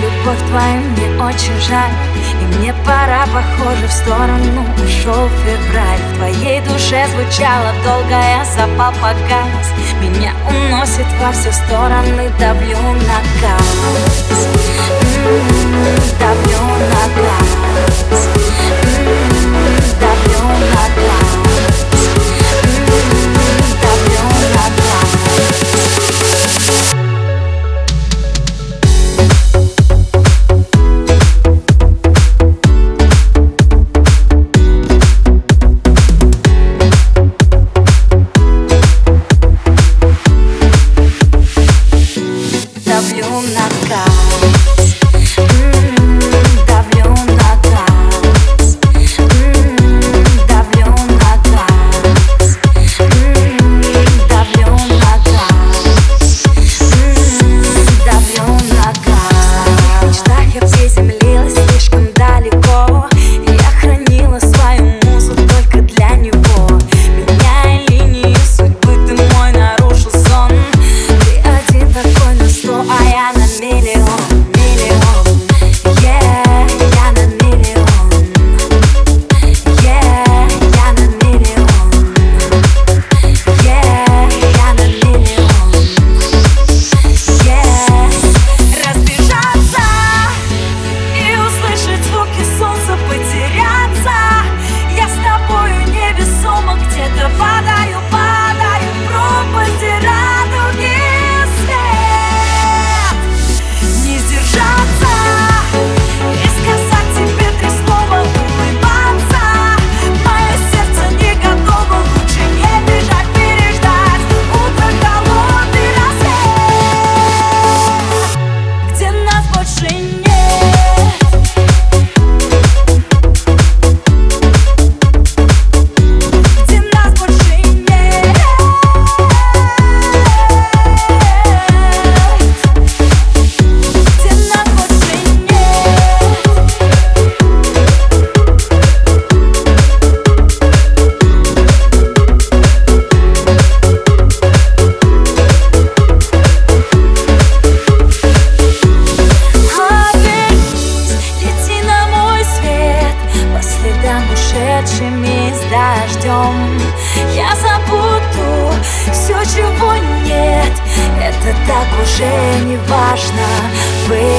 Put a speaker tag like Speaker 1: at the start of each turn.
Speaker 1: любовь твою мне очень жаль. И мне пора, похоже, в сторону ушел февраль. В твоей душе звучала долгая запал погас Меня уносит во все стороны, давлю на газ м-м, Давлю на ночами с дождем. Я забуду все, чего нет. Это так уже не важно. Быть